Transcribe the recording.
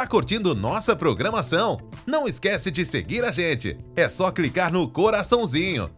Está curtindo nossa programação? Não esquece de seguir a gente. É só clicar no coraçãozinho.